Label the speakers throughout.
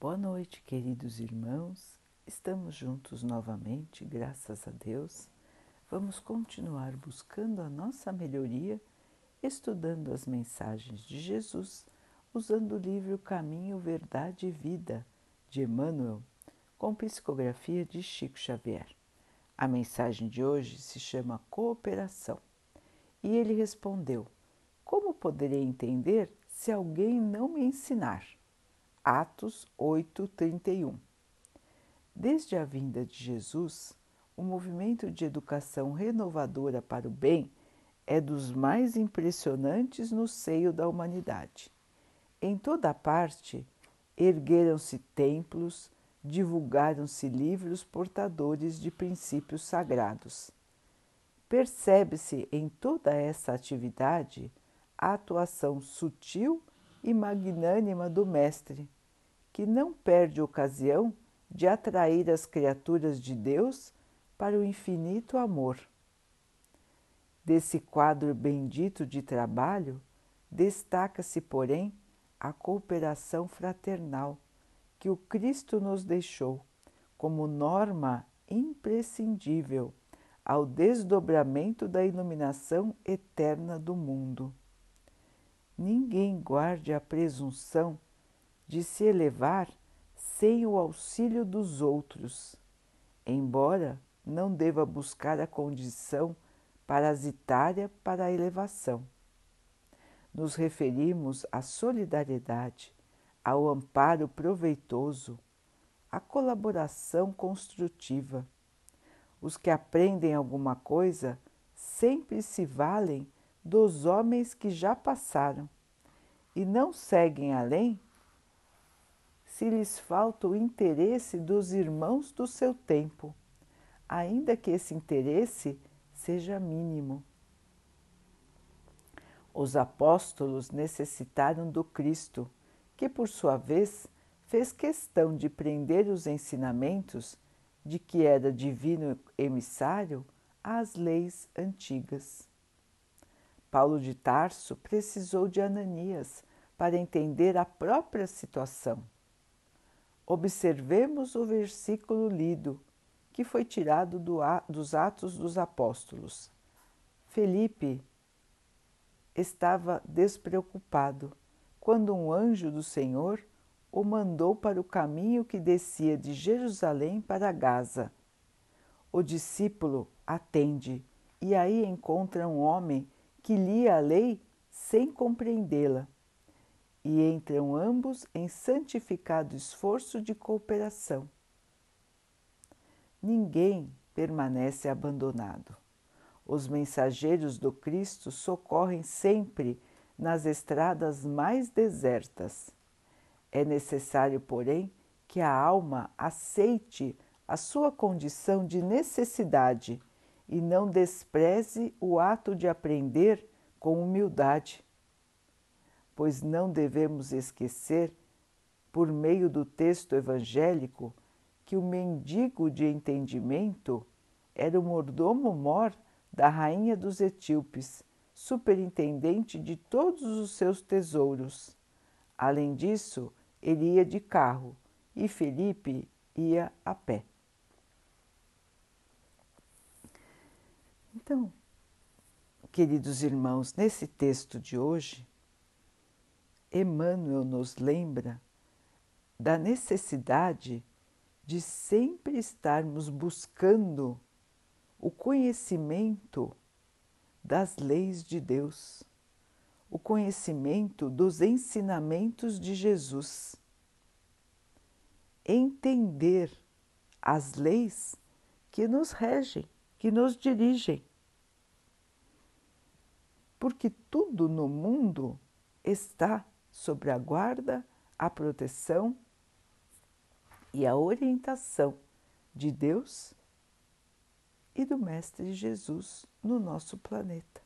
Speaker 1: Boa noite, queridos irmãos. Estamos juntos novamente, graças a Deus. Vamos continuar buscando a nossa melhoria, estudando as mensagens de Jesus, usando o livro Caminho, Verdade e Vida de Emmanuel, com psicografia de Chico Xavier. A mensagem de hoje se chama Cooperação. E ele respondeu: Como poderei entender se alguém não me ensinar? Atos 8:31. Desde a vinda de Jesus, o movimento de educação renovadora para o bem é dos mais impressionantes no seio da humanidade. Em toda parte, ergueram-se templos, divulgaram-se livros portadores de princípios sagrados. Percebe-se em toda essa atividade a atuação sutil e magnânima do Mestre, que não perde ocasião de atrair as criaturas de Deus para o infinito amor. Desse quadro bendito de trabalho, destaca-se, porém, a cooperação fraternal que o Cristo nos deixou como norma imprescindível ao desdobramento da iluminação eterna do mundo ninguém guarde a presunção de se elevar sem o auxílio dos outros, embora não deva buscar a condição parasitária para a elevação. Nos referimos à solidariedade, ao amparo proveitoso, à colaboração construtiva. Os que aprendem alguma coisa sempre se valem dos homens que já passaram e não seguem além se lhes falta o interesse dos irmãos do seu tempo, ainda que esse interesse seja mínimo. Os apóstolos necessitaram do Cristo, que por sua vez fez questão de prender os ensinamentos de que era divino emissário às leis antigas. Paulo de Tarso precisou de Ananias para entender a própria situação. Observemos o versículo lido, que foi tirado do, dos Atos dos Apóstolos. Felipe estava despreocupado quando um anjo do Senhor o mandou para o caminho que descia de Jerusalém para Gaza. O discípulo atende e aí encontra um homem que lia a lei sem compreendê-la, e entram ambos em santificado esforço de cooperação. Ninguém permanece abandonado. Os mensageiros do Cristo socorrem sempre nas estradas mais desertas. É necessário, porém, que a alma aceite a sua condição de necessidade e não despreze o ato de aprender com humildade, pois não devemos esquecer, por meio do texto evangélico, que o mendigo de entendimento era o mordomo-mor da rainha dos etíopes, superintendente de todos os seus tesouros. Além disso, ele ia de carro e Felipe ia a pé. Então, queridos irmãos, nesse texto de hoje, Emmanuel nos lembra da necessidade de sempre estarmos buscando o conhecimento das leis de Deus, o conhecimento dos ensinamentos de Jesus. Entender as leis que nos regem que nos dirigem. Porque tudo no mundo está sob a guarda, a proteção e a orientação de Deus e do Mestre Jesus no nosso planeta.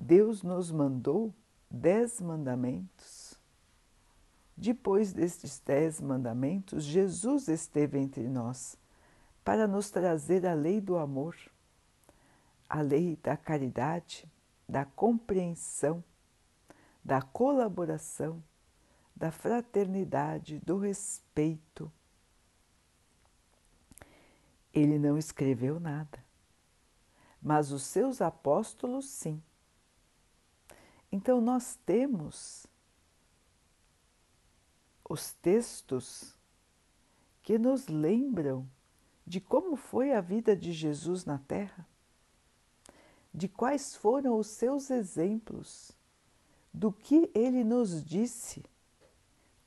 Speaker 1: Deus nos mandou dez mandamentos. Depois destes dez mandamentos, Jesus esteve entre nós para nos trazer a lei do amor, a lei da caridade, da compreensão, da colaboração, da fraternidade, do respeito. Ele não escreveu nada, mas os seus apóstolos sim. Então nós temos os textos que nos lembram de como foi a vida de Jesus na Terra, de quais foram os seus exemplos, do que ele nos disse.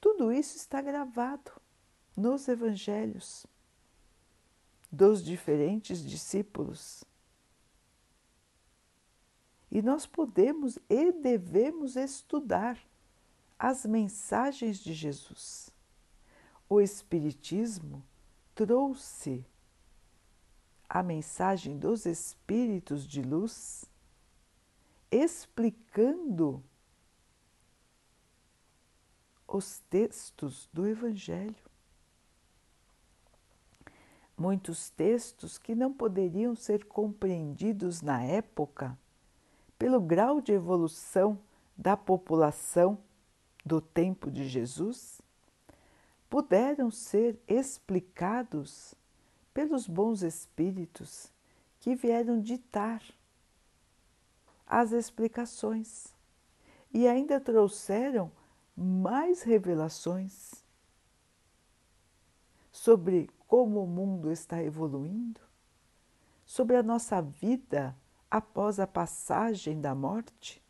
Speaker 1: Tudo isso está gravado nos Evangelhos dos diferentes discípulos. E nós podemos e devemos estudar as mensagens de Jesus. O Espiritismo trouxe a mensagem dos Espíritos de luz, explicando os textos do Evangelho. Muitos textos que não poderiam ser compreendidos na época pelo grau de evolução da população do tempo de Jesus, puderam ser explicados pelos bons espíritos que vieram ditar as explicações e ainda trouxeram mais revelações sobre como o mundo está evoluindo, sobre a nossa vida após a passagem da morte,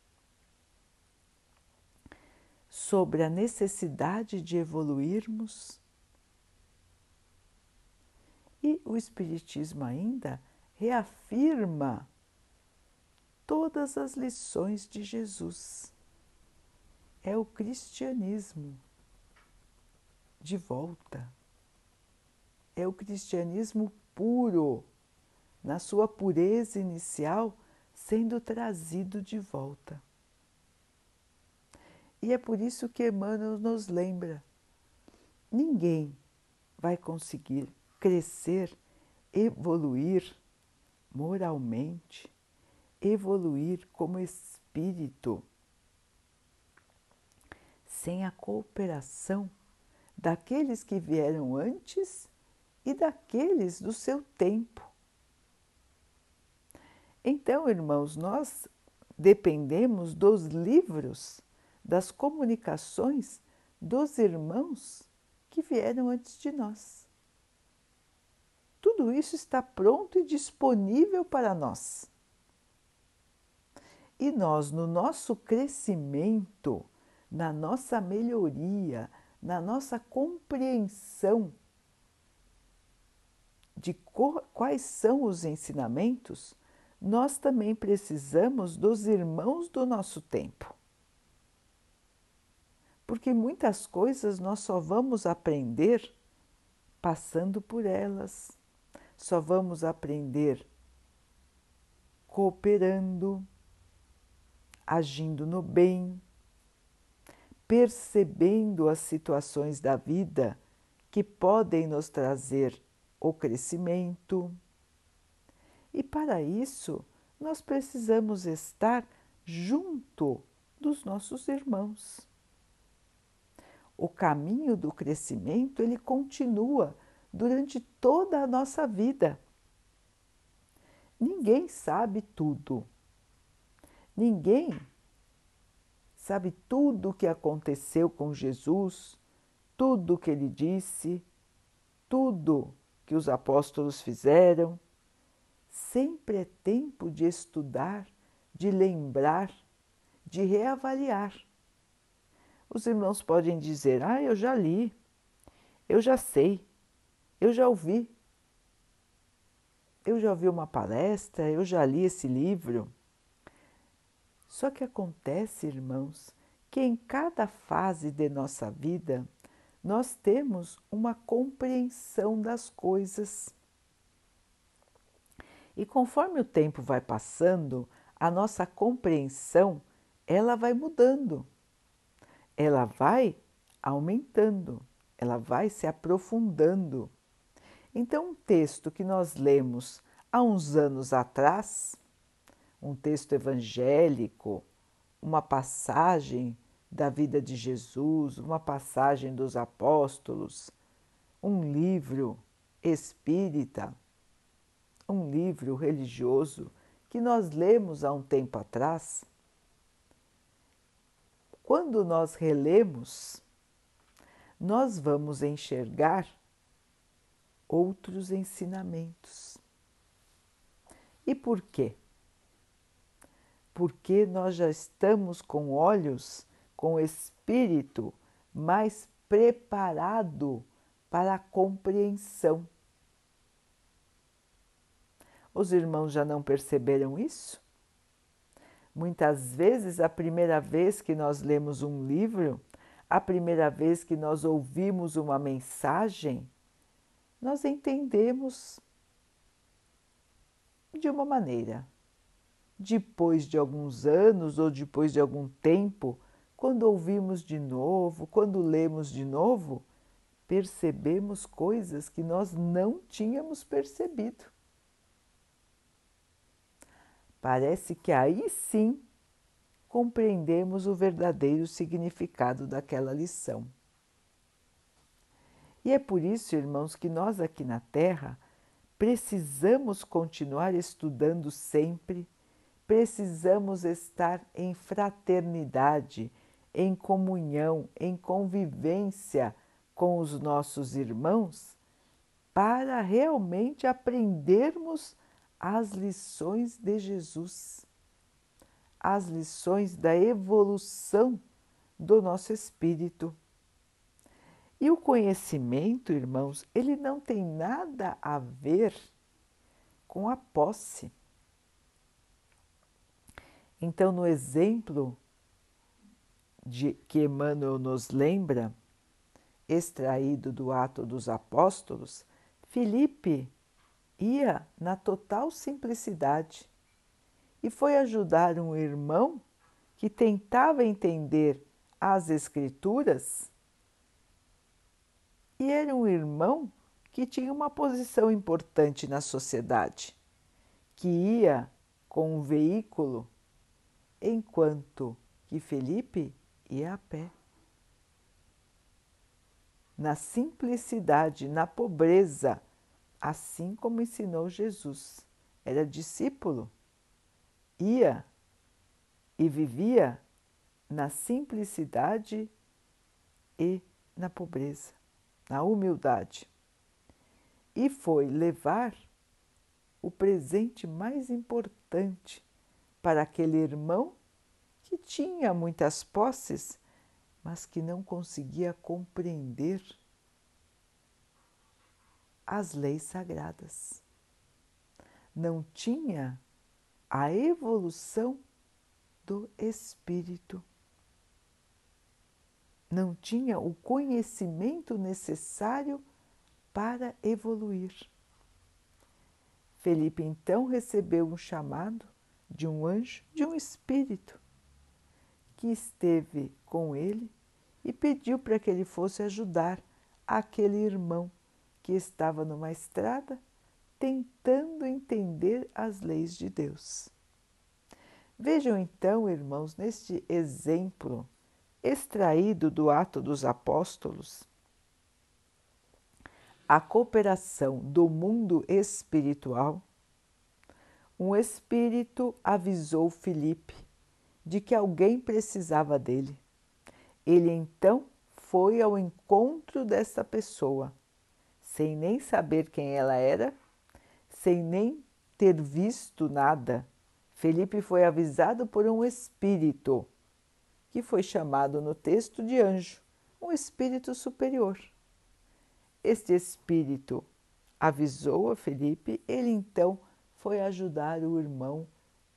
Speaker 1: sobre a necessidade de evoluirmos. E o Espiritismo ainda reafirma todas as lições de Jesus. É o cristianismo de volta é o cristianismo puro, na sua pureza inicial, sendo trazido de volta. E é por isso que Emmanuel nos lembra: ninguém vai conseguir crescer, evoluir moralmente, evoluir como espírito, sem a cooperação daqueles que vieram antes e daqueles do seu tempo. Então, irmãos, nós dependemos dos livros, das comunicações dos irmãos que vieram antes de nós. Tudo isso está pronto e disponível para nós. E nós, no nosso crescimento, na nossa melhoria, na nossa compreensão de quais são os ensinamentos, nós também precisamos dos irmãos do nosso tempo. Porque muitas coisas nós só vamos aprender passando por elas, só vamos aprender cooperando, agindo no bem, percebendo as situações da vida que podem nos trazer o crescimento. E para isso, nós precisamos estar junto dos nossos irmãos. O caminho do crescimento, ele continua durante toda a nossa vida. Ninguém sabe tudo. Ninguém sabe tudo o que aconteceu com Jesus, tudo o que ele disse, tudo que os apóstolos fizeram. Sempre é tempo de estudar, de lembrar, de reavaliar. Os irmãos podem dizer: Ah, eu já li, eu já sei, eu já ouvi, eu já ouvi uma palestra, eu já li esse livro. Só que acontece, irmãos, que em cada fase de nossa vida, nós temos uma compreensão das coisas. E conforme o tempo vai passando, a nossa compreensão ela vai mudando, ela vai aumentando, ela vai se aprofundando. Então, um texto que nós lemos há uns anos atrás, um texto evangélico, uma passagem da vida de Jesus, uma passagem dos apóstolos, um livro espírita, um livro religioso que nós lemos há um tempo atrás, quando nós relemos, nós vamos enxergar outros ensinamentos. E por quê? Porque nós já estamos com olhos, com espírito mais preparado para a compreensão. Os irmãos já não perceberam isso? Muitas vezes, a primeira vez que nós lemos um livro, a primeira vez que nós ouvimos uma mensagem, nós entendemos de uma maneira. Depois de alguns anos ou depois de algum tempo, quando ouvimos de novo, quando lemos de novo, percebemos coisas que nós não tínhamos percebido. Parece que aí sim compreendemos o verdadeiro significado daquela lição. E é por isso, irmãos, que nós aqui na Terra precisamos continuar estudando sempre, precisamos estar em fraternidade, em comunhão, em convivência com os nossos irmãos para realmente aprendermos as lições de Jesus, as lições da evolução do nosso espírito. E o conhecimento, irmãos, ele não tem nada a ver com a posse. Então, no exemplo de que Emmanuel nos lembra, extraído do Ato dos Apóstolos, Filipe ia na total simplicidade e foi ajudar um irmão que tentava entender as Escrituras e era um irmão que tinha uma posição importante na sociedade, que ia com um veículo, enquanto que Felipe ia a pé na simplicidade, na pobreza, assim como ensinou Jesus. Era discípulo, ia e vivia na simplicidade e na pobreza, na humildade. E foi levar o presente mais importante para aquele irmão que tinha muitas posses mas que não conseguia compreender as leis sagradas. Não tinha a evolução do espírito. Não tinha o conhecimento necessário para evoluir. Felipe então recebeu um chamado de um anjo, de um espírito, que esteve com ele e pediu para que ele fosse ajudar aquele irmão que estava numa estrada tentando entender as leis de Deus. Vejam então, irmãos, neste exemplo extraído do Ato dos Apóstolos, a cooperação do mundo espiritual, um espírito avisou Filipe de que alguém precisava dele. Ele então foi ao encontro dessa pessoa, sem nem saber quem ela era, sem nem ter visto nada. Felipe foi avisado por um espírito, que foi chamado no texto de anjo, um espírito superior. Este espírito avisou a Felipe, ele então foi ajudar o irmão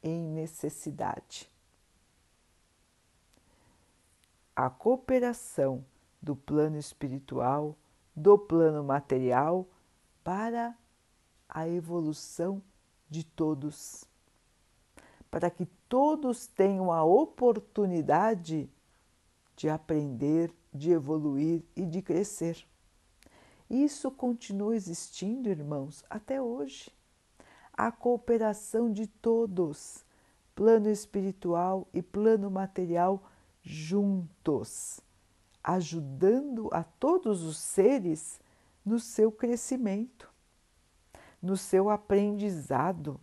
Speaker 1: em necessidade a cooperação do plano espiritual, do plano material para a evolução de todos, para que todos tenham a oportunidade de aprender, de evoluir e de crescer. Isso continua existindo, irmãos, até hoje. A cooperação de todos, plano espiritual e plano material, juntos, ajudando a todos os seres no seu crescimento, no seu aprendizado.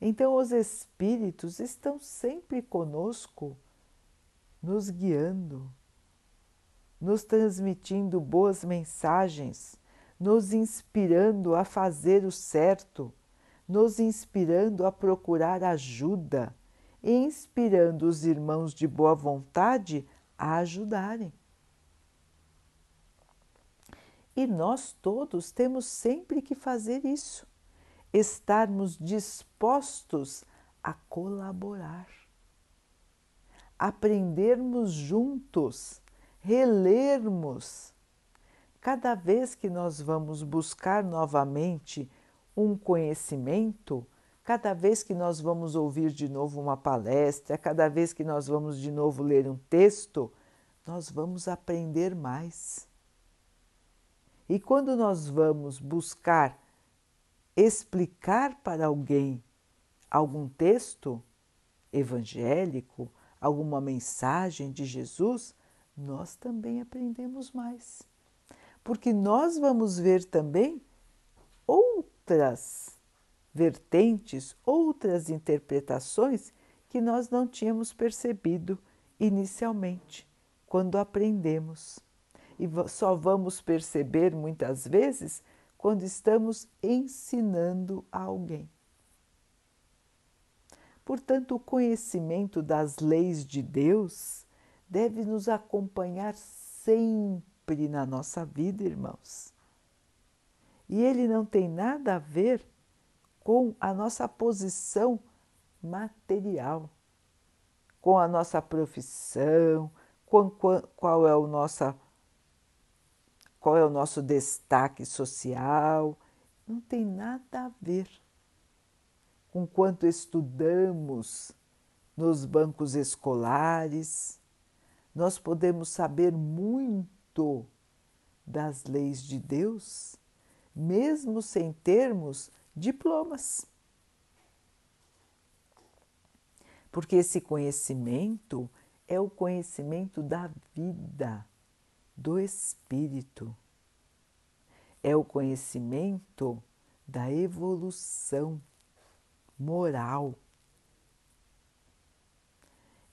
Speaker 1: Então, os Espíritos estão sempre conosco, nos guiando, nos transmitindo boas mensagens, nos inspirando a fazer o certo, nos inspirando a procurar ajuda e inspirando os irmãos de boa vontade a ajudarem. E nós todos temos sempre que fazer isso, estarmos dispostos a colaborar, aprendermos juntos, relermos. Cada vez que nós vamos buscar novamente um conhecimento, cada vez que nós vamos ouvir de novo uma palestra, cada vez que nós vamos de novo ler um texto, nós vamos aprender mais. E quando nós vamos buscar explicar para alguém algum texto evangélico, alguma mensagem de Jesus, nós também aprendemos mais. Porque nós vamos ver também outras vertentes, outras interpretações que nós não tínhamos percebido inicialmente, quando aprendemos e só vamos perceber muitas vezes quando estamos ensinando a alguém. Portanto, o conhecimento das leis de Deus deve nos acompanhar sempre na nossa vida, irmãos. E ele não tem nada a ver com a nossa posição material, com a nossa profissão, com qual é o nossa qual é o nosso destaque social, não tem nada a ver com quanto estudamos nos bancos escolares. Nós podemos saber muito das leis de Deus, mesmo sem termos diplomas. Porque esse conhecimento é o conhecimento da vida do espírito. É o conhecimento da evolução moral.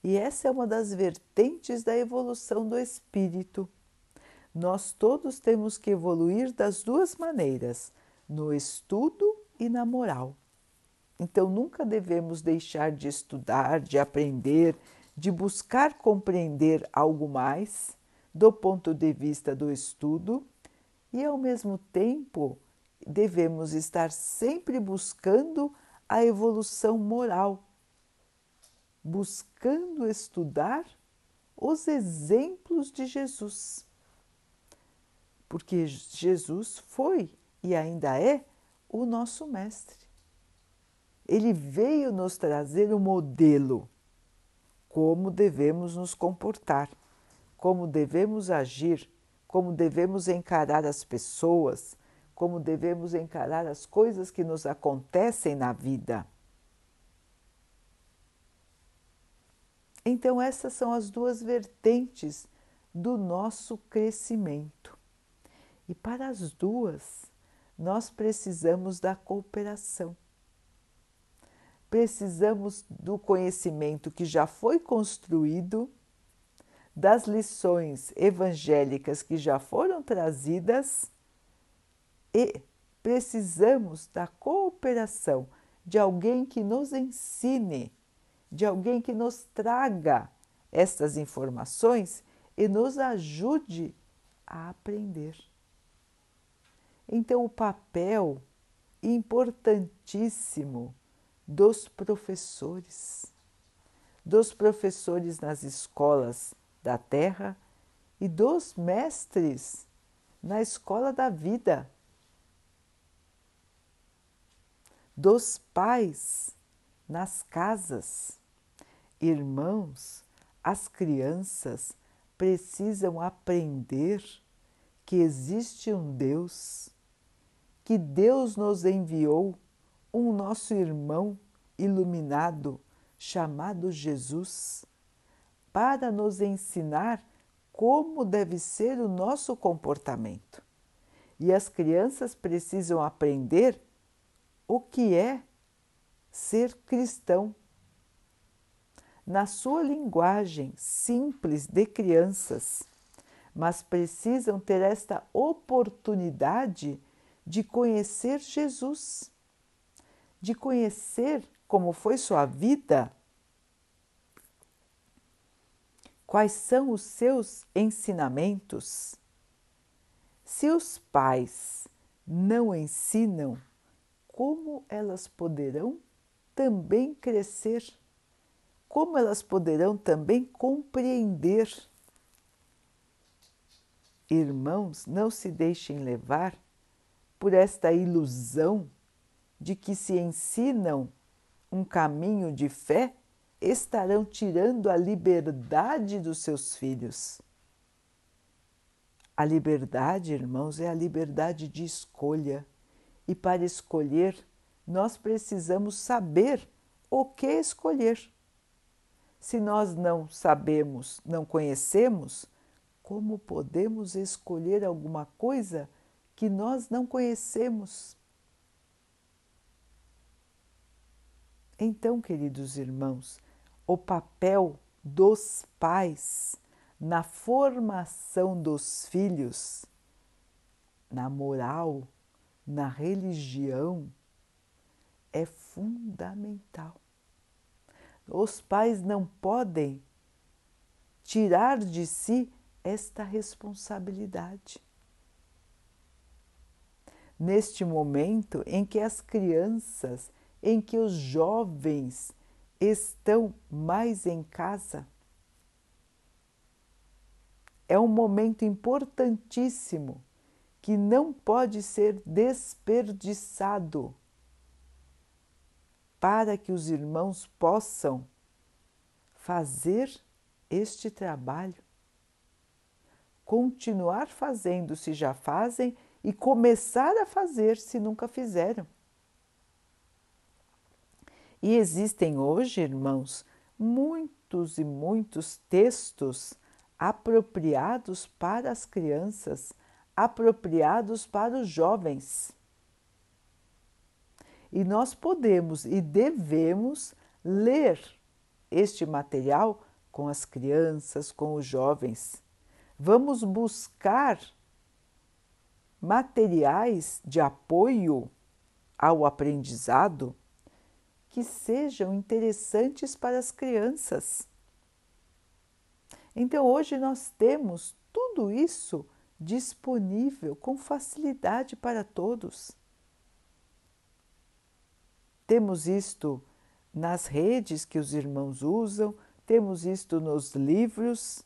Speaker 1: E essa é uma das vertentes da evolução do espírito. Nós todos temos que evoluir das duas maneiras, no estudo e na moral. Então nunca devemos deixar de estudar, de aprender, de buscar compreender algo mais do ponto de vista do estudo e, ao mesmo tempo, devemos estar sempre buscando a evolução moral, buscando estudar os exemplos de Jesus. Porque Jesus foi e ainda é o nosso Mestre. Ele veio nos trazer o um modelo, como devemos nos comportar como devemos agir, como devemos encarar as pessoas, como devemos encarar as coisas que nos acontecem na vida. Então, essas são as duas vertentes do nosso crescimento. E para as duas, nós precisamos da cooperação. Precisamos do conhecimento que já foi construído das lições evangélicas que já foram trazidas e precisamos da cooperação de alguém que nos ensine, de alguém que nos traga estas informações e nos ajude a aprender. Então, o papel importantíssimo dos professores, dos professores nas escolas da terra e dos mestres na escola da vida, dos pais nas casas. Irmãos, as crianças precisam aprender que existe um Deus, que Deus nos enviou um nosso irmão iluminado chamado Jesus para nos ensinar como deve ser o nosso comportamento. E as crianças precisam aprender o que é ser cristão. Na sua linguagem simples de crianças, mas precisam ter esta oportunidade de conhecer Jesus, de conhecer como foi sua vida, quais são os seus ensinamentos. Se os pais não ensinam, como elas poderão também crescer? Como elas poderão também compreender? Irmãos, não se deixem levar por esta ilusão de que se ensinam um caminho de fé, estarão tirando a liberdade dos seus filhos. A liberdade, irmãos, é a liberdade de escolha. E para escolher, nós precisamos saber o que escolher. Se nós não sabemos, não conhecemos, como podemos escolher alguma coisa que nós não conhecemos? Então, queridos irmãos, o papel dos pais na formação dos filhos, na moral, na religião, é fundamental. Os pais não podem tirar de si esta responsabilidade. Neste momento em que as crianças em que os jovens estão mais em casa. É um momento importantíssimo que não pode ser desperdiçado para que os irmãos possam fazer este trabalho, continuar fazendo se já fazem e começar a fazer se nunca fizeram. E existem hoje, irmãos, muitos e muitos textos apropriados para as crianças, apropriados para os jovens. E nós podemos e devemos ler este material com as crianças, com os jovens. Vamos buscar materiais de apoio ao aprendizado que sejam interessantes para as crianças. Então, hoje nós temos tudo isso disponível com facilidade para todos. Temos isto nas redes que os irmãos usam, temos isto nos livros.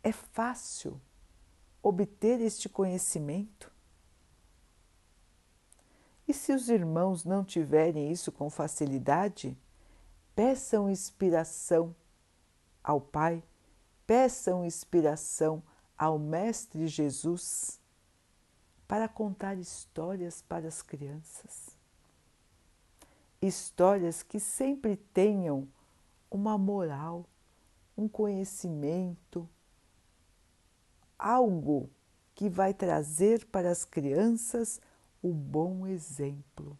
Speaker 1: É fácil obter este conhecimento. E se os irmãos não tiverem isso com facilidade, peçam inspiração ao Pai, peçam inspiração ao Mestre Jesus para contar histórias para as crianças. Histórias que sempre tenham uma moral, um conhecimento, algo que vai trazer para as crianças o bom exemplo.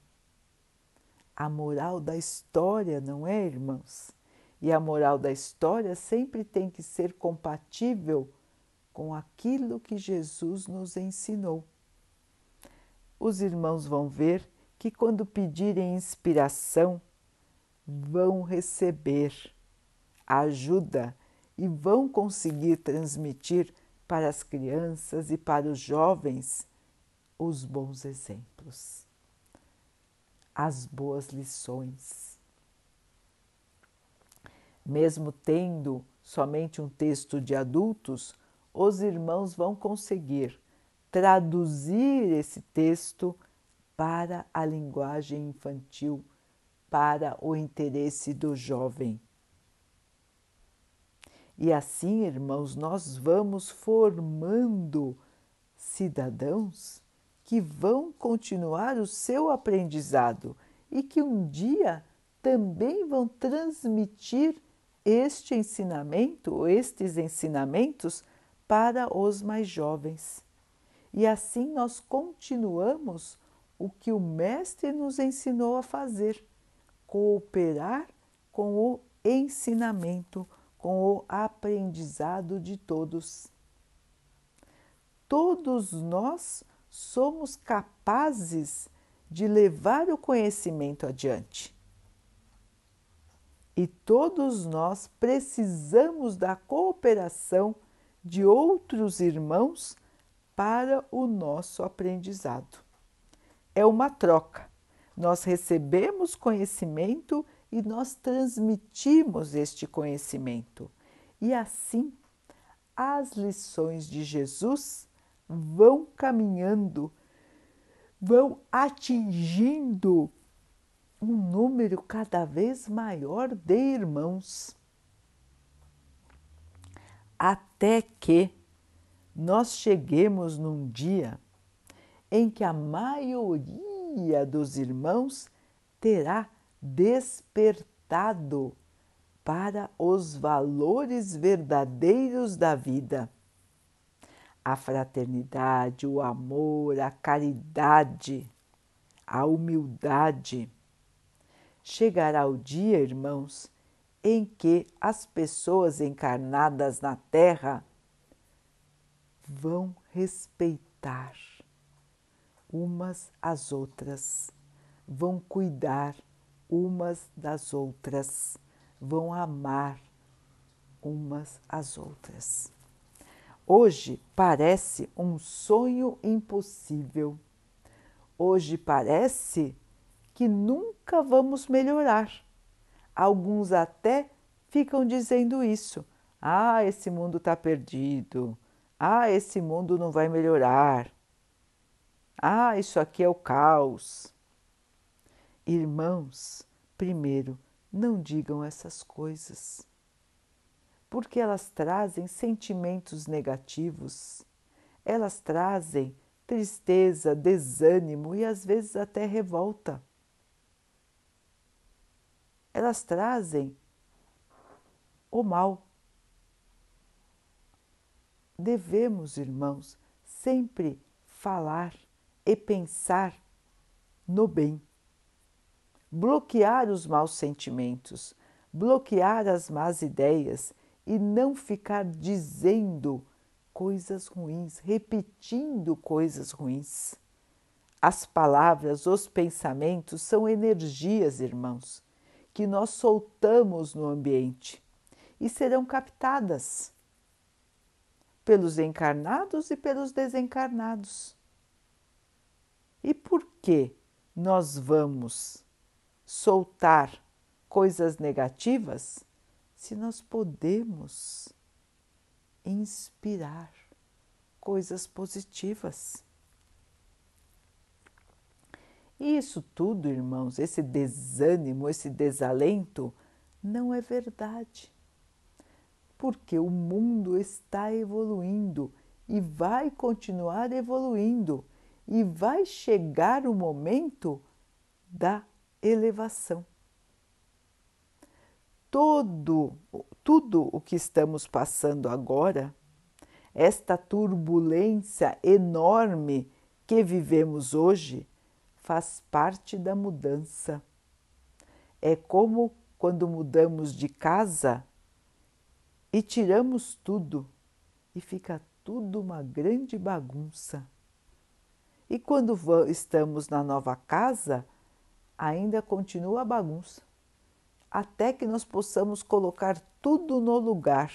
Speaker 1: A moral da história, não é, irmãos? E a moral da história sempre tem que ser compatível com aquilo que Jesus nos ensinou. Os irmãos vão ver que quando pedirem inspiração, vão receber ajuda e vão conseguir transmitir para as crianças e para os jovens os bons exemplos, as boas lições. Mesmo tendo somente um texto de adultos, os irmãos vão conseguir traduzir esse texto para a linguagem infantil, para o interesse do jovem. E assim, irmãos, nós vamos formando cidadãos que vão continuar o seu aprendizado e que um dia também vão transmitir este ensinamento, estes ensinamentos para os mais jovens. E assim nós continuamos o que o Mestre nos ensinou a fazer: cooperar com o ensinamento, com o aprendizado de todos. Todos nós somos capazes de levar o conhecimento adiante. E todos nós precisamos da cooperação de outros irmãos para o nosso aprendizado. É uma troca. Nós recebemos conhecimento e nós transmitimos este conhecimento. E assim, as lições de Jesus vão caminhando, vão atingindo um número cada vez maior de irmãos, até que nós cheguemos num dia em que a maioria dos irmãos terá despertado para os valores verdadeiros da vida a fraternidade, o amor, a caridade, a humildade. Chegará o dia, irmãos, em que as pessoas encarnadas na Terra vão respeitar umas às outras, vão cuidar umas das outras, vão amar umas às outras. Hoje parece um sonho impossível. Hoje parece que nunca vamos melhorar. Alguns até ficam dizendo isso. Ah, esse mundo está perdido. Ah, esse mundo não vai melhorar. Ah, isso aqui é o caos. Irmãos, primeiro, não digam essas coisas porque elas trazem sentimentos negativos, elas trazem tristeza, desânimo e às vezes até revolta. Elas trazem o mal. Devemos, irmãos, sempre falar e pensar no bem, bloquear os maus sentimentos, bloquear as más ideias e não ficar dizendo coisas ruins, repetindo coisas ruins. As palavras, os pensamentos são energias, irmãos, que nós soltamos no ambiente e serão captadas pelos encarnados e pelos desencarnados. E por que nós vamos soltar coisas negativas se nós podemos inspirar coisas positivas. E isso tudo, irmãos, esse desânimo, esse desalento, não é verdade. Porque o mundo está evoluindo e vai continuar evoluindo, e vai chegar o momento da elevação todo, tudo o que estamos passando agora, esta turbulência enorme que vivemos hoje, faz parte da mudança. É como quando mudamos de casa e tiramos tudo e fica tudo uma grande bagunça. E quando estamos na nova casa, ainda continua a bagunça até que nós possamos colocar tudo no lugar.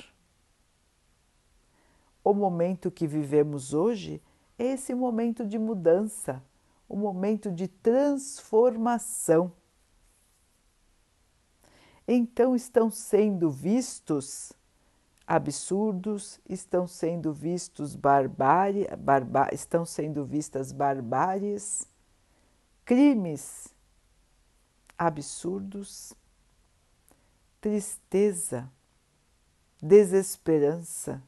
Speaker 1: O momento que vivemos hoje é esse momento de mudança, o momento de transformação. Então estão sendo vistos absurdos, estão sendo vistos barbárie, barba, estão sendo vistas barbáries, crimes absurdos tristeza, desesperança.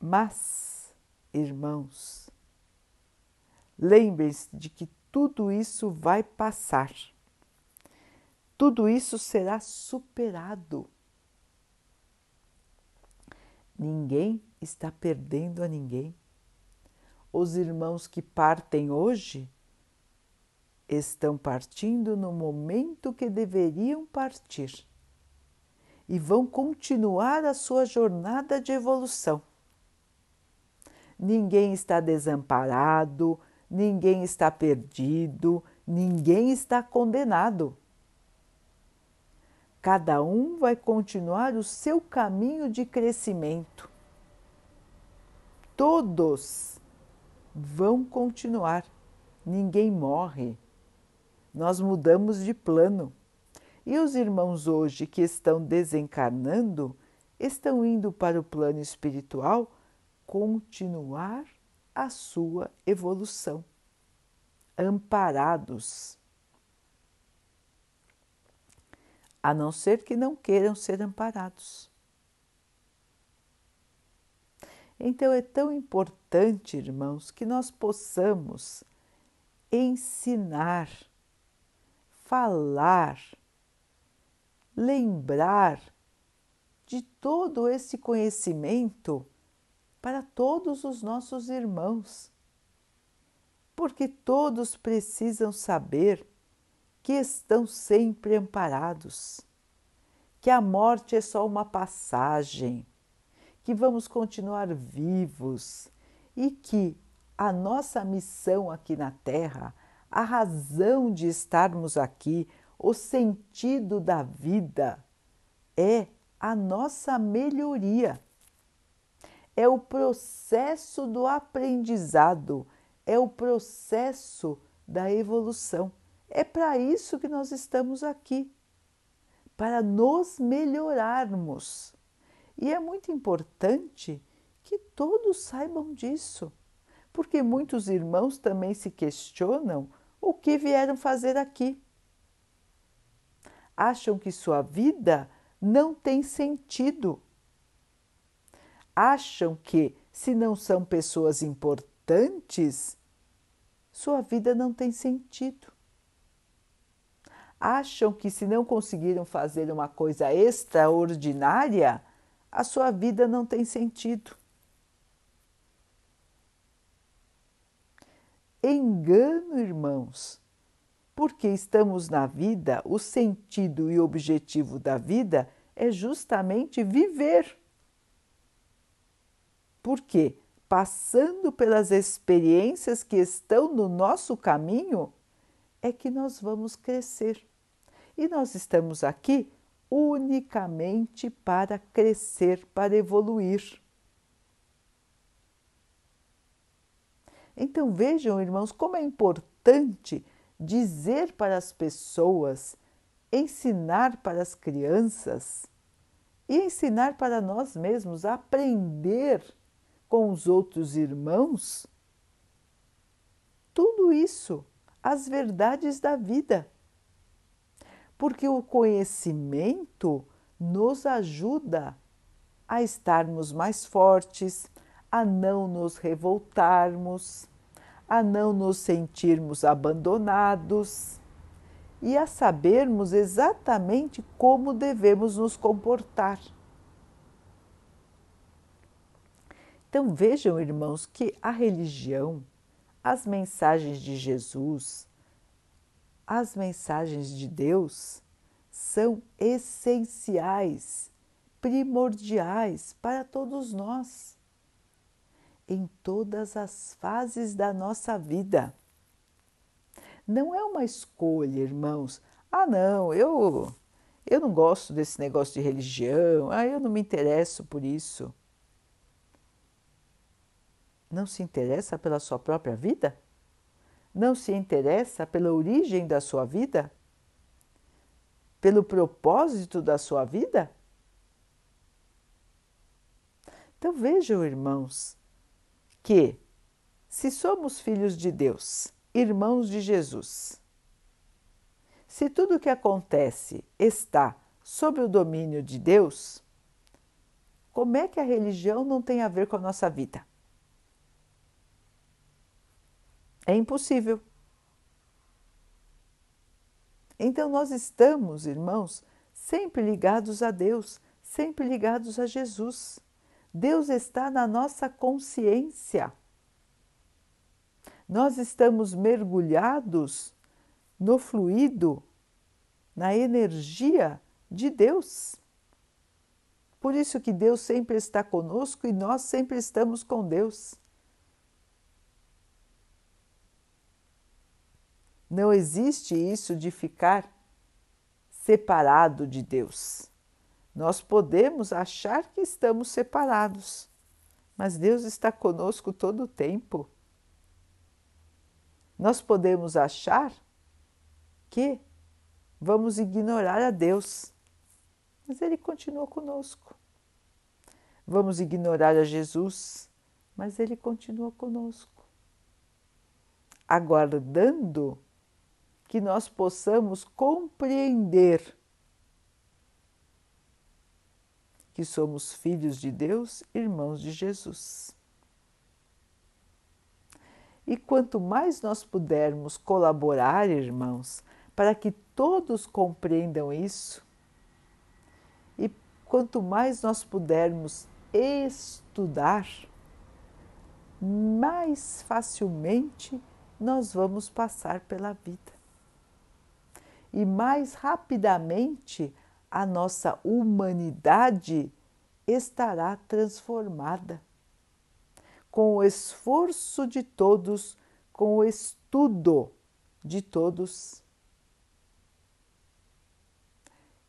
Speaker 1: Mas, irmãos, lembrem-se de que tudo isso vai passar. tudo isso será superado. Ninguém está perdendo a ninguém. Os irmãos que partem hoje estão partindo no momento que deveriam partir e vão continuar a sua jornada de evolução. Ninguém está desamparado, ninguém está perdido, ninguém está condenado. Cada um vai continuar o seu caminho de crescimento. Todos vão continuar. Ninguém morre. Nós mudamos de plano. E os irmãos hoje que estão desencarnando estão indo para o plano espiritual continuar a sua evolução, amparados a não ser que não queiram ser amparados. Então é tão importante, irmãos, que nós possamos ensinar, falar, lembrar de todo esse conhecimento para todos os nossos irmãos, porque todos precisam saber que estão sempre amparados, que a morte é só uma passagem, que vamos continuar vivos e que a nossa missão aqui na Terra, a razão de estarmos aqui, o sentido da vida é a nossa melhoria. É o processo do aprendizado, é o processo da evolução. É para isso que nós estamos aqui para nos melhorarmos. E é muito importante que todos saibam disso, porque muitos irmãos também se questionam o que vieram fazer aqui. Acham que sua vida não tem sentido. Acham que, se não são pessoas importantes, sua vida não tem sentido acham que se não conseguiram fazer uma coisa extraordinária, a sua vida não tem sentido. Engano, irmãos, porque estamos na vida, o sentido e objetivo da vida é justamente viver. Porque, passando pelas experiências que estão no nosso caminho, é que nós vamos crescer. E nós estamos aqui unicamente para crescer, para evoluir. Então vejam, irmãos, como é importante dizer para as pessoas, ensinar para as crianças e ensinar para nós mesmos aprender com os outros irmãos tudo isso as verdades da vida. Porque o conhecimento nos ajuda a estarmos mais fortes, a não nos revoltarmos, a não nos sentirmos abandonados e a sabermos exatamente como devemos nos comportar. Então vejam, irmãos, que a religião as mensagens de Jesus, as mensagens de Deus são essenciais, primordiais para todos nós, em todas as fases da nossa vida. Não é uma escolha, irmãos. Ah, não, eu eu não gosto desse negócio de religião. Ah, eu não me interesso por isso não se interessa pela sua própria vida? Não se interessa pela origem da sua vida? Pelo propósito da sua vida? Então vejam, irmãos, que se somos filhos de Deus, irmãos de Jesus, se tudo o que acontece está sob o domínio de Deus, como é que a religião não tem a ver com a nossa vida? É impossível. Então nós estamos, irmãos, sempre ligados a Deus, sempre ligados a Jesus. Deus está na nossa consciência. Nós estamos mergulhados no fluido, na energia de Deus. Por isso que Deus sempre está conosco e nós sempre estamos com Deus. Não existe isso de ficar separado de Deus. Nós podemos achar que estamos separados, mas Deus está conosco todo o tempo. Nós podemos achar que vamos ignorar a Deus, mas Ele continua conosco. Vamos ignorar a Jesus, mas Ele continua conosco, aguardando que nós possamos compreender que somos filhos de Deus, irmãos de Jesus. E quanto mais nós pudermos colaborar, irmãos, para que todos compreendam isso, e quanto mais nós pudermos estudar, mais facilmente nós vamos passar pela vida. E mais rapidamente a nossa humanidade estará transformada. Com o esforço de todos, com o estudo de todos.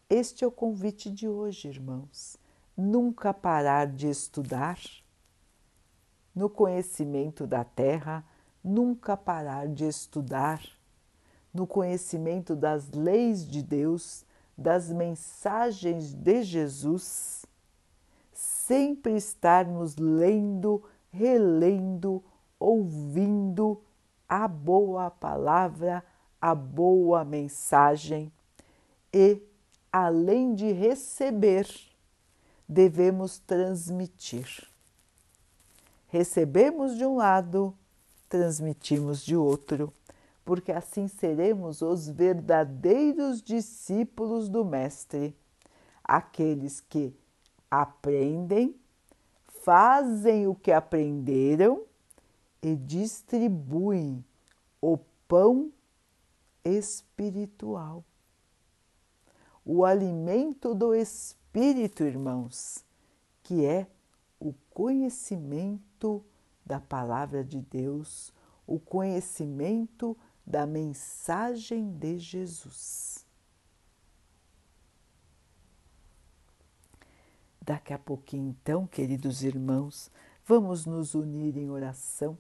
Speaker 1: Este é o convite de hoje, irmãos. Nunca parar de estudar no conhecimento da Terra, nunca parar de estudar no conhecimento das leis de Deus, das mensagens de Jesus, sempre estarmos lendo, relendo, ouvindo a boa palavra, a boa mensagem e, além de receber, devemos transmitir. Recebemos de um lado, transmitimos de outro porque assim seremos os verdadeiros discípulos do Mestre, aqueles que aprendem, fazem o que aprenderam e distribuem o pão espiritual. O alimento do espírito, irmãos, que é o conhecimento da palavra de Deus, o conhecimento da mensagem de Jesus. Daqui a pouquinho, então, queridos irmãos, vamos nos unir em oração,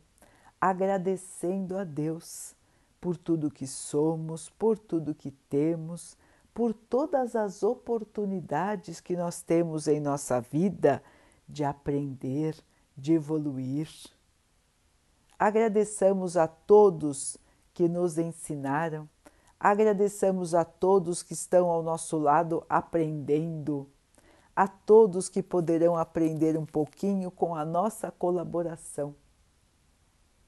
Speaker 1: agradecendo a Deus por tudo que somos, por tudo que temos, por todas as oportunidades que nós temos em nossa vida de aprender, de evoluir. Agradeçamos a todos que nos ensinaram. Agradeçamos a todos que estão ao nosso lado aprendendo, a todos que poderão aprender um pouquinho com a nossa colaboração.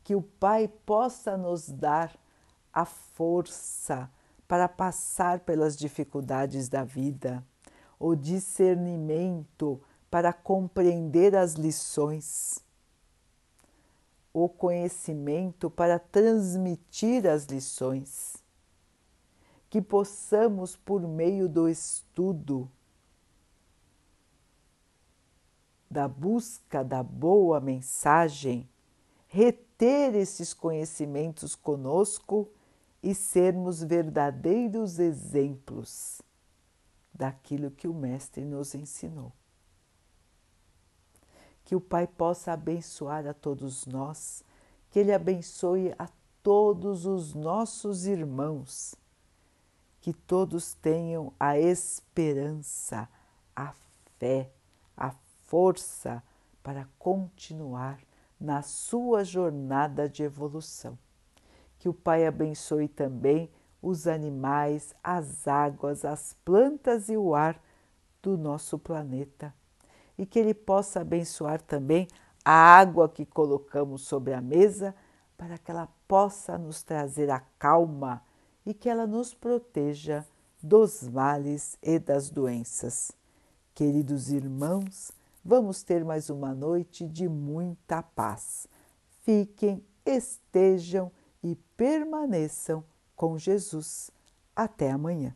Speaker 1: Que o Pai possa nos dar a força para passar pelas dificuldades da vida, o discernimento para compreender as lições o conhecimento para transmitir as lições, que possamos, por meio do estudo, da busca da boa mensagem, reter esses conhecimentos conosco e sermos verdadeiros exemplos daquilo que o Mestre nos ensinou que o Pai possa abençoar a todos nós, que Ele abençoe a todos os nossos irmãos, que todos tenham a esperança, a fé, a força para continuar na sua jornada de evolução. Que o Pai abençoe também os animais, as águas, as plantas e o ar do nosso planeta e que Ele possa abençoar também a água que colocamos sobre a mesa para que ela possa nos trazer a calma e que ela nos proteja dos males e das doenças. Queridos irmãos, vamos ter mais uma noite de muita paz. Fiquem, estejam e permaneçam com Jesus. Até amanhã.